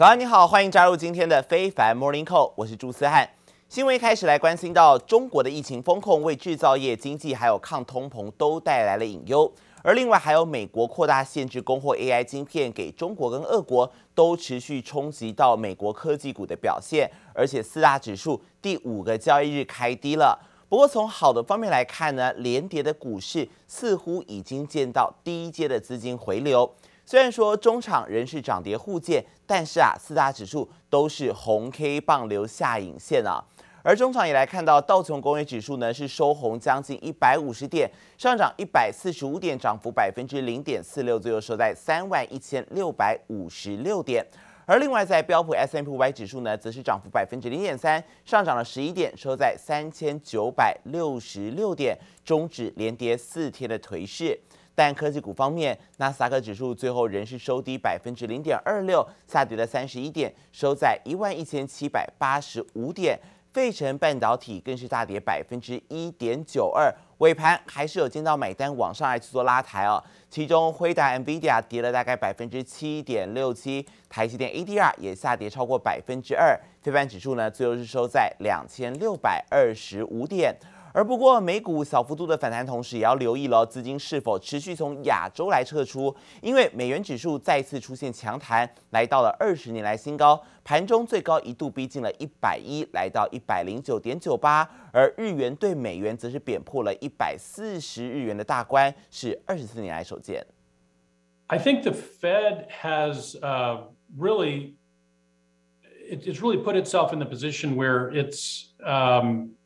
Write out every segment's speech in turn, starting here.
早安，你好，欢迎加入今天的非凡 Morning Call，我是朱思翰。新闻一开始来关心到中国的疫情风控，为制造业、经济还有抗通膨都带来了隐忧。而另外还有美国扩大限制供货 AI 晶片给中国跟俄国，都持续冲击到美国科技股的表现。而且四大指数第五个交易日开低了。不过从好的方面来看呢，连跌的股市似乎已经见到第一阶的资金回流。虽然说中场仍是涨跌互见，但是啊，四大指数都是红 K 棒留下影线啊。而中场也来看到道琼工业指数呢是收红将近一百五十点，上涨一百四十五点，涨幅百分之零点四六，最后收在三万一千六百五十六点。而另外在标普 S&P 五百指数呢，则是涨幅百分之零点三，上涨了十一点，收在三千九百六十六点，终止连跌四天的颓势。但科技股方面，纳斯达克指数最后仍是收低百分之零点二六，下跌了三十一点，收在一万一千七百八十五点。费城半导体更是大跌百分之一点九二，尾盘还是有见到买单往上来去做拉抬哦。其中辉达、NVIDIA 跌了大概百分之七点六七，台积电 ADR 也下跌超过百分之二。费半指数呢，最后是收在两千六百二十五点。而不过，美股小幅度的反弹，同时也要留意了资金是否持续从亚洲来撤出，因为美元指数再次出现强弹，来到了二十年来新高，盘中最高一度逼近了一百一，来到一百零九点九八，而日元对美元则是贬破了一百四十日元的大关，是二十四年来首见。I think the Fed has uh, really, it's really put itself in the position where it's um,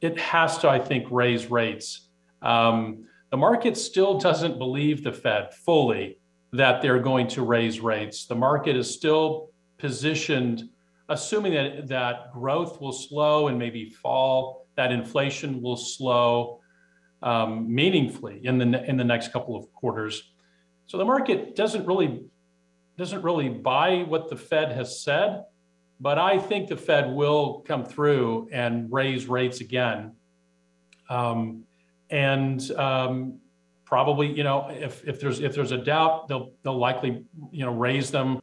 it has to, I think, raise rates. Um, the market still doesn't believe the Fed fully that they're going to raise rates. The market is still positioned, assuming that, that growth will slow and maybe fall, that inflation will slow um, meaningfully in the, in the next couple of quarters. So the market doesn't really, doesn't really buy what the Fed has said. But I think the Fed will come through and raise rates again. Um, and um, probably, you know, if, if there's if there's a doubt, they'll they'll likely, you know, raise them.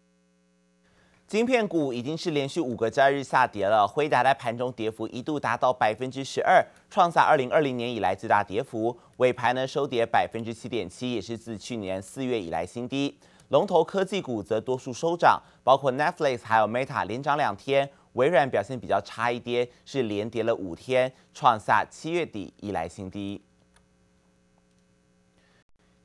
晶片股已经是连续五个交易日下跌了，辉达在盘中跌幅一度达到百分之十二，创下二零二零年以来最大跌幅。尾盘呢收跌百分之七点七，也是自去年四月以来新低。 龙头科技股则多数收涨，包括 Netflix 还有 Meta 连涨两天，微软表现比较差一跌，是连跌了五天，创下七月底以来新低。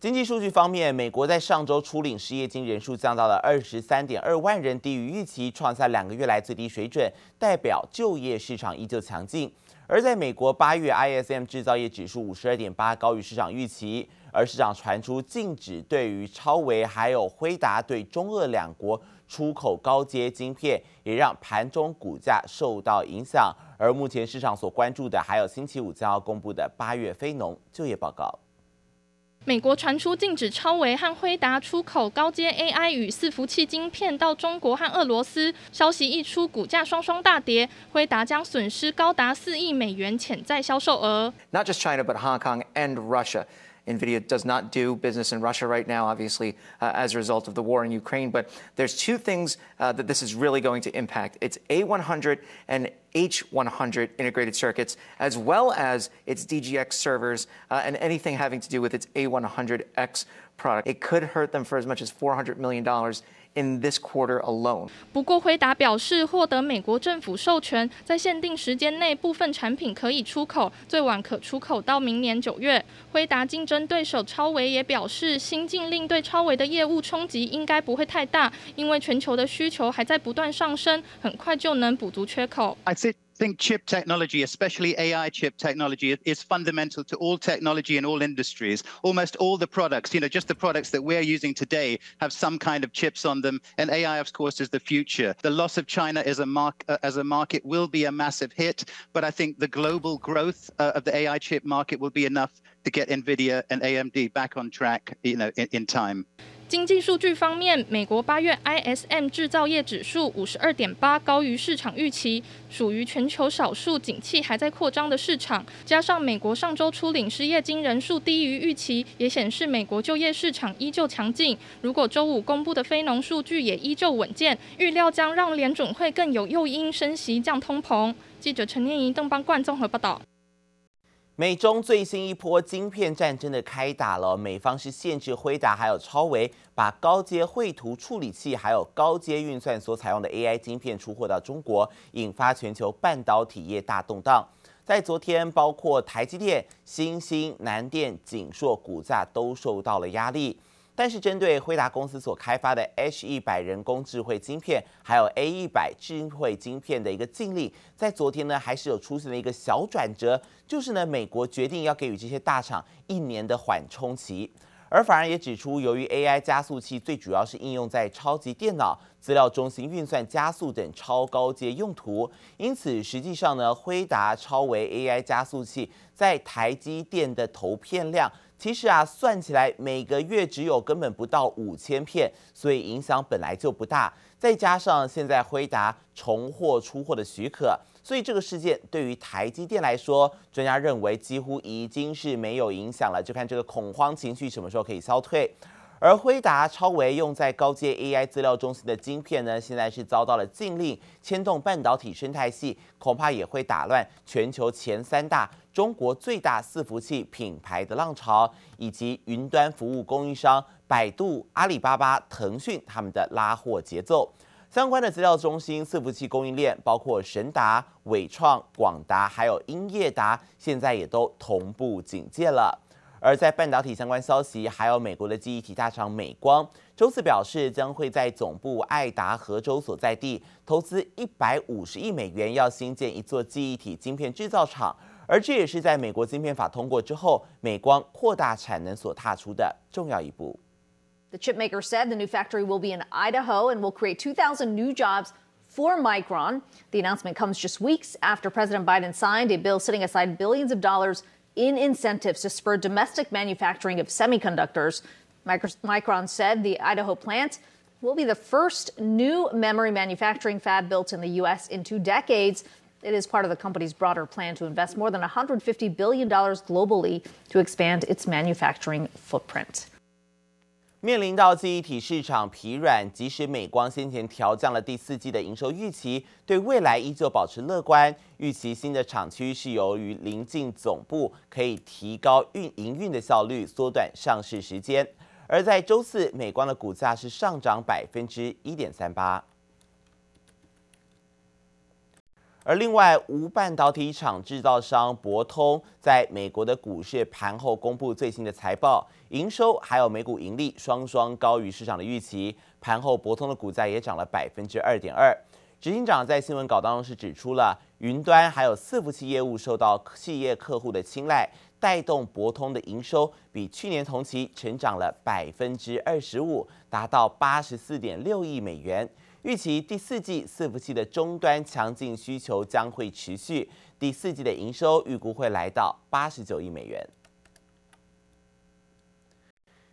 经济数据方面，美国在上周初领失业金人数降到了二十三点二万人，低于预期，创下两个月来最低水准，代表就业市场依旧强劲。而在美国八月 ISM 制造业指数五十二点八，高于市场预期。而市场传出禁止对于超微还有辉达对中俄两国出口高阶晶片，也让盘中股价受到影响。而目前市场所关注的还有星期五将要公布的八月非农就业报告。美国传出禁止超维和辉达出口高阶 AI 与伺服器晶片到中国和俄罗斯，消息一出，股价双双大跌。辉达将损失高达四亿美元潜在销售额。Not just China, but Hong Kong and Russia. NVIDIA does not do business in Russia right now, obviously, uh, as a result of the war in Ukraine. But there's two things uh, that this is really going to impact. It's A100 and H100 integrated circuits, as well as its DGX servers uh, and anything having to do with its A100X product. It could hurt them for as much as $400 million in this quarter alone. 不过，辉达表示获得美国政府授权，在限定时间内部分产品可以出口，最晚可出口到明年九月。辉达竞争对手超维也表示，新禁令对超维的业务冲击应该不会太大，因为全球的需求还在不断上升，很快就能补足缺口。Think chip technology, especially AI chip technology, is fundamental to all technology in all industries. Almost all the products, you know, just the products that we're using today have some kind of chips on them. And AI, of course, is the future. The loss of China as a, uh, as a market will be a massive hit. But I think the global growth uh, of the AI chip market will be enough to get NVIDIA and AMD back on track, you know, in, in time. 经济数据方面，美国八月 ISM 制造业指数五十二点八，高于市场预期，属于全球少数景气还在扩张的市场。加上美国上周初领失业金人数低于预期，也显示美国就业市场依旧强劲。如果周五公布的非农数据也依旧稳健，预料将让联准会更有诱因升息降通膨。记者陈念怡、邓邦冠综合报道。美中最新一波晶片战争的开打了，美方是限制辉达还有超维把高阶绘图处理器还有高阶运算所采用的 AI 晶片出货到中国，引发全球半导体业大动荡。在昨天，包括台积电、新兴、南电、景硕股价都受到了压力。但是，针对辉达公司所开发的 H 一百人工智慧晶片，还有 A 一百智慧晶片的一个净利，在昨天呢，还是有出现了一个小转折，就是呢，美国决定要给予这些大厂一年的缓冲期，而反而也指出，由于 AI 加速器最主要是应用在超级电脑、资料中心运算加速等超高阶用途，因此实际上呢，辉达、超维 AI 加速器在台积电的投片量。其实啊，算起来每个月只有根本不到五千片，所以影响本来就不大。再加上现在辉达重获出货的许可，所以这个事件对于台积电来说，专家认为几乎已经是没有影响了。就看这个恐慌情绪什么时候可以消退。而辉达、超维用在高阶 AI 资料中心的晶片呢，现在是遭到了禁令，牵动半导体生态系，恐怕也会打乱全球前三大中国最大伺服器品牌的浪潮，以及云端服务供应商百度、阿里巴巴、腾讯他们的拉货节奏。相关的资料中心伺服器供应链，包括神达、伟创、广达，还有英业达，现在也都同步警戒了。而在半导体相关消息，还有美国的记忆体大厂美光，周四表示将会在总部爱达荷州所在地投资一百五十亿美元，要新建一座记忆体晶片制造厂。而这也是在美国晶片法通过之后，美光扩大产能所踏出的重要一步。The chipmaker said the new factory will be in Idaho and will create 2,000 new jobs for Micron. The announcement comes just weeks after President Biden signed a bill setting aside billions of dollars in incentives to spur domestic manufacturing of semiconductors. Micron said the Idaho plant will be the first new memory manufacturing fab built in the U.S. in two decades. It is part of the company's broader plan to invest more than $150 billion globally to expand its manufacturing footprint. 面临到记忆体市场疲软，即使美光先前调降了第四季的营收预期，对未来依旧保持乐观。预期新的厂区是由于临近总部，可以提高运营运的效率，缩短上市时间。而在周四，美光的股价是上涨百分之一点三八。而另外，无半导体厂制造商博通在美国的股市盘后公布最新的财报，营收还有每股盈利双双高于市场的预期。盘后，博通的股价也涨了百分之二点二。执行长在新闻稿当中是指出了，云端还有伺服器业务受到企业客户的青睐，带动博通的营收比去年同期成长了百分之二十五，达到八十四点六亿美元。预期第四季伺服器的终端强劲需求将会持续，第四季的营收预估会来到八十九亿美元。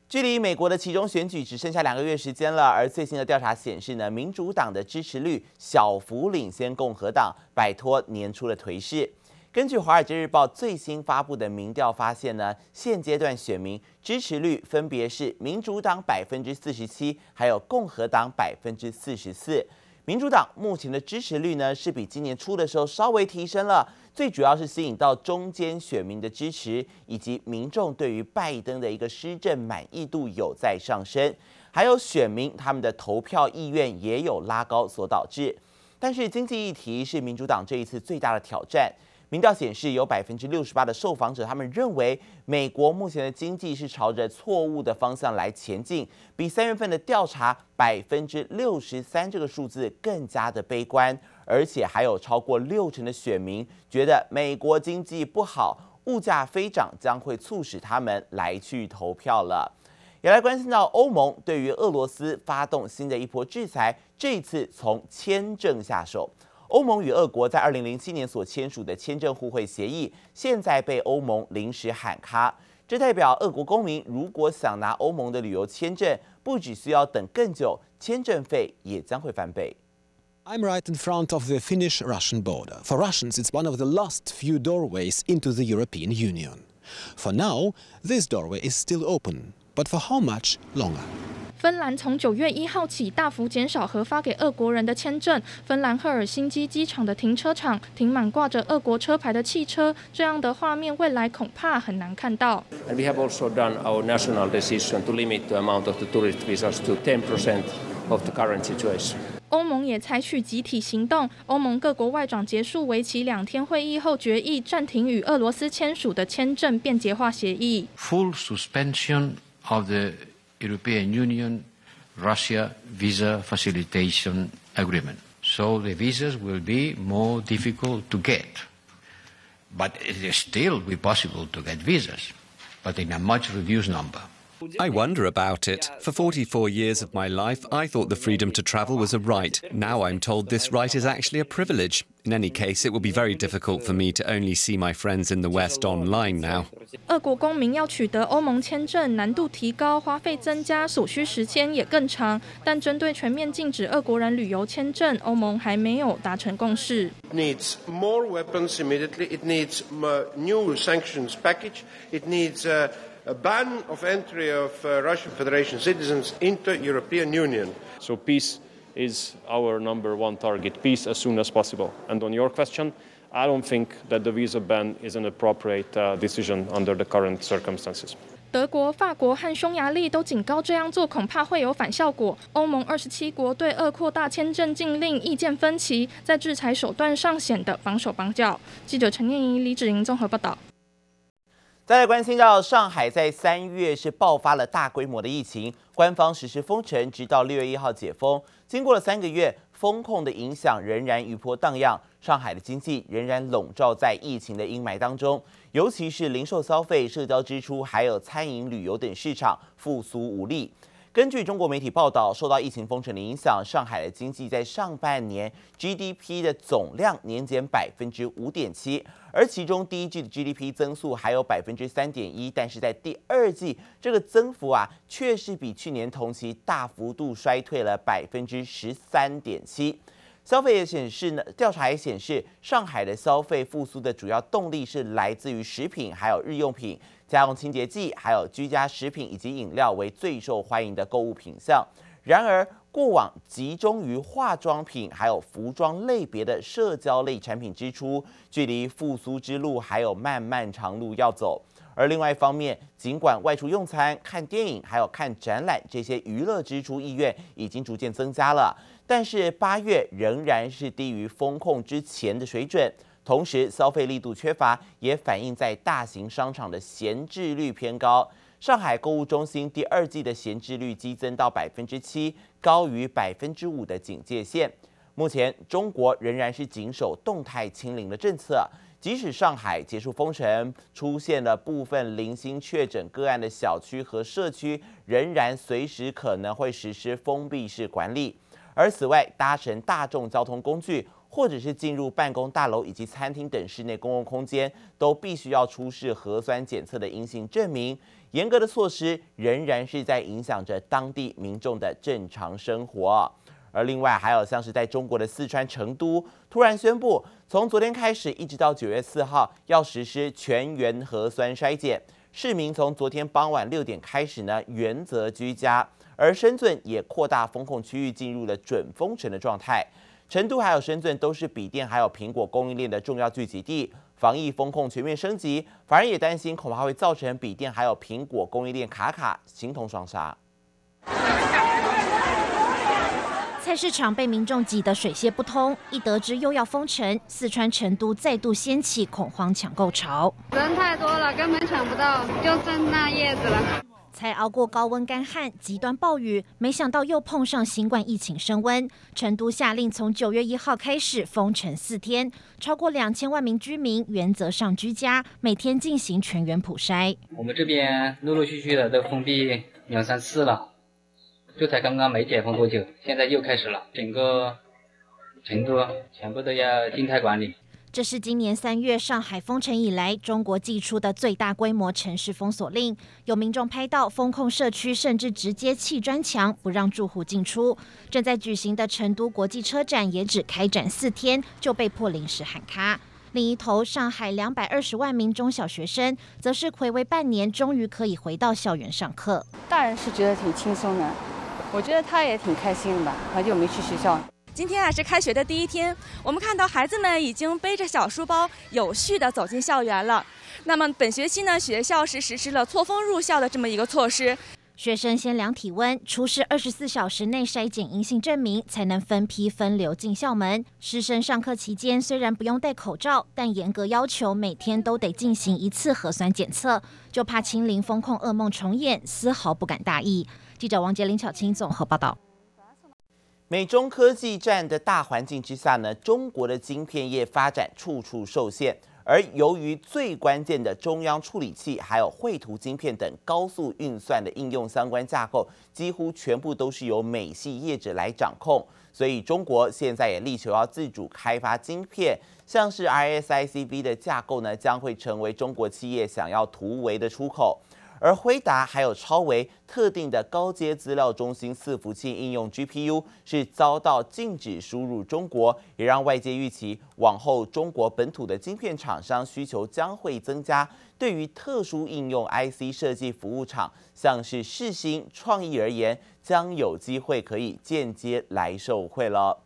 距离美国的其中选举只剩下两个月时间了，而最新的调查显示呢，民主党的支持率小幅领先共和党，摆脱年初的颓势。根据《华尔街日报》最新发布的民调发现呢，现阶段选民支持率分别是民主党百分之四十七，还有共和党百分之四十四。民主党目前的支持率呢，是比今年初的时候稍微提升了，最主要是吸引到中间选民的支持，以及民众对于拜登的一个施政满意度有在上升，还有选民他们的投票意愿也有拉高所导致。但是经济议题是民主党这一次最大的挑战。民调显示，有百分之六十八的受访者，他们认为美国目前的经济是朝着错误的方向来前进，比三月份的调查百分之六十三这个数字更加的悲观，而且还有超过六成的选民觉得美国经济不好，物价飞涨将会促使他们来去投票了。也来关心到欧盟对于俄罗斯发动新的一波制裁，这一次从签证下手。欧盟与俄国在二零零七年所签署的签证互惠协议，现在被欧盟临时喊卡。这代表俄国公民如果想拿欧盟的旅游签证，不只需要等更久，签证费也将会翻倍。I'm right in front of the Finnish-Russian border. For Russians, it's one of the last few doorways into the European Union. For now, this doorway is still open, but for how much longer? 芬兰从九月一号起大幅减少核发给俄国人的签证。芬兰赫尔辛基机场的停车场停满挂着俄国车牌的汽车，这样的画面未来恐怕很难看到。And we have also done our national decision to limit the amount of the tourist visas to 10% of the current situation. 欧盟也采取集体行动。欧盟各国外长结束为期两天会议后，决议暂停与俄罗斯签署的签证便捷化协议。Full suspension of the European Union Russia visa facilitation agreement. So the visas will be more difficult to get. But it is still be possible to get visas, but in a much reduced number. I wonder about it. For 44 years of my life, I thought the freedom to travel was a right. Now I'm told this right is actually a privilege. In any case, it will be very difficult for me to only see my friends in the West online now. 俄国公民要取得欧盟签证难度提高，花费增加，所需时间也更长。但针对全面禁止俄国人旅游签证，欧盟还没有达成共识。Needs more weapons immediately. It needs a new sanctions package. It needs a a ban of entry of uh, Russian Federation citizens into European Union. So peace is our number one target, peace as soon as possible. And on your question, I don't think that the visa ban is an appropriate uh, decision under the current circumstances. 德国、法国和匈牙利都警告这样做恐怕会有反效果。欧盟二十七国对俄扩大签证禁令意见分歧，在制裁手段上显得绑手绑脚。记者陈念怡、李芷莹综合报道。再来关心到上海，在三月是爆发了大规模的疫情，官方实施封城，直到六月一号解封。经过了三个月，封控的影响仍然余波荡漾，上海的经济仍然笼罩在疫情的阴霾当中，尤其是零售消费、社交支出，还有餐饮、旅游等市场复苏无力。根据中国媒体报道，受到疫情封城的影响，上海的经济在上半年 GDP 的总量年减百分之五点七，而其中第一季的 GDP 增速还有百分之三点一，但是在第二季这个增幅啊，却是比去年同期大幅度衰退了百分之十三点七。消费也显示呢，调查也显示，上海的消费复苏的主要动力是来自于食品，还有日用品。家用清洁剂、还有居家食品以及饮料为最受欢迎的购物品项。然而，过往集中于化妆品还有服装类别的社交类产品支出，距离复苏之路还有漫漫长路要走。而另外一方面，尽管外出用餐、看电影还有看展览这些娱乐支出意愿已经逐渐增加了，但是八月仍然是低于风控之前的水准。同时，消费力度缺乏，也反映在大型商场的闲置率偏高。上海购物中心第二季的闲置率激增到百分之七，高于百分之五的警戒线。目前，中国仍然是谨守动态清零的政策，即使上海结束封城，出现了部分零星确诊个案的小区和社区，仍然随时可能会实施封闭式管理。而此外，搭乘大众交通工具，或者是进入办公大楼以及餐厅等室内公共空间，都必须要出示核酸检测的阴性证明。严格的措施仍然是在影响着当地民众的正常生活。而另外还有像是在中国的四川成都，突然宣布从昨天开始一直到九月四号要实施全员核酸筛检，市民从昨天傍晚六点开始呢，原则居家。而深圳也扩大封控区域，进入了准封城的状态。成都还有深圳都是笔电还有苹果供应链的重要聚集地，防疫风控全面升级，反而也担心恐怕会造成笔电还有苹果供应链卡卡，形同双杀。菜市场被民众挤得水泄不通，一得知又要封城，四川成都再度掀起恐慌抢购潮。人太多了，根本抢不到，就剩那叶子了。才熬过高温干旱、极端暴雨，没想到又碰上新冠疫情升温。成都下令从九月一号开始封城四天，超过两千万名居民原则上居家，每天进行全员普筛。我们这边陆陆续续的都封闭两三次了，就才刚刚没解封多久，现在又开始了，整个成都全部都要静态管理。这是今年三月上海封城以来，中国祭出的最大规模城市封锁令。有民众拍到封控社区，甚至直接砌砖墙，不让住户进出。正在举行的成都国际车展也只开展四天，就被迫临时喊卡。另一头，上海两百二十万名中小学生，则是睽违半年，终于可以回到校园上课。大人是觉得挺轻松的，我觉得他也挺开心的吧，好久没去学校。今天啊是开学的第一天，我们看到孩子们已经背着小书包，有序地走进校园了。那么本学期呢，学校是实施了错峰入校的这么一个措施。学生先量体温，出示二十四小时内筛检阴性证明，才能分批分流进校门。师生上课期间虽然不用戴口罩，但严格要求每天都得进行一次核酸检测，就怕清零封控噩梦重演，丝毫不敢大意。记者王杰、林巧清综合报道。美中科技战的大环境之下呢，中国的晶片业发展处处受限，而由于最关键的中央处理器、还有绘图晶片等高速运算的应用相关架构，几乎全部都是由美系业者来掌控，所以中国现在也力求要自主开发晶片，像是 RISC-V 的架构呢，将会成为中国企业想要突围的出口。而辉达还有超微特定的高阶资料中心伺服器应用 GPU 是遭到禁止输入中国，也让外界预期往后中国本土的晶片厂商需求将会增加。对于特殊应用 IC 设计服务厂，像是世新、创意而言，将有机会可以间接来受惠了。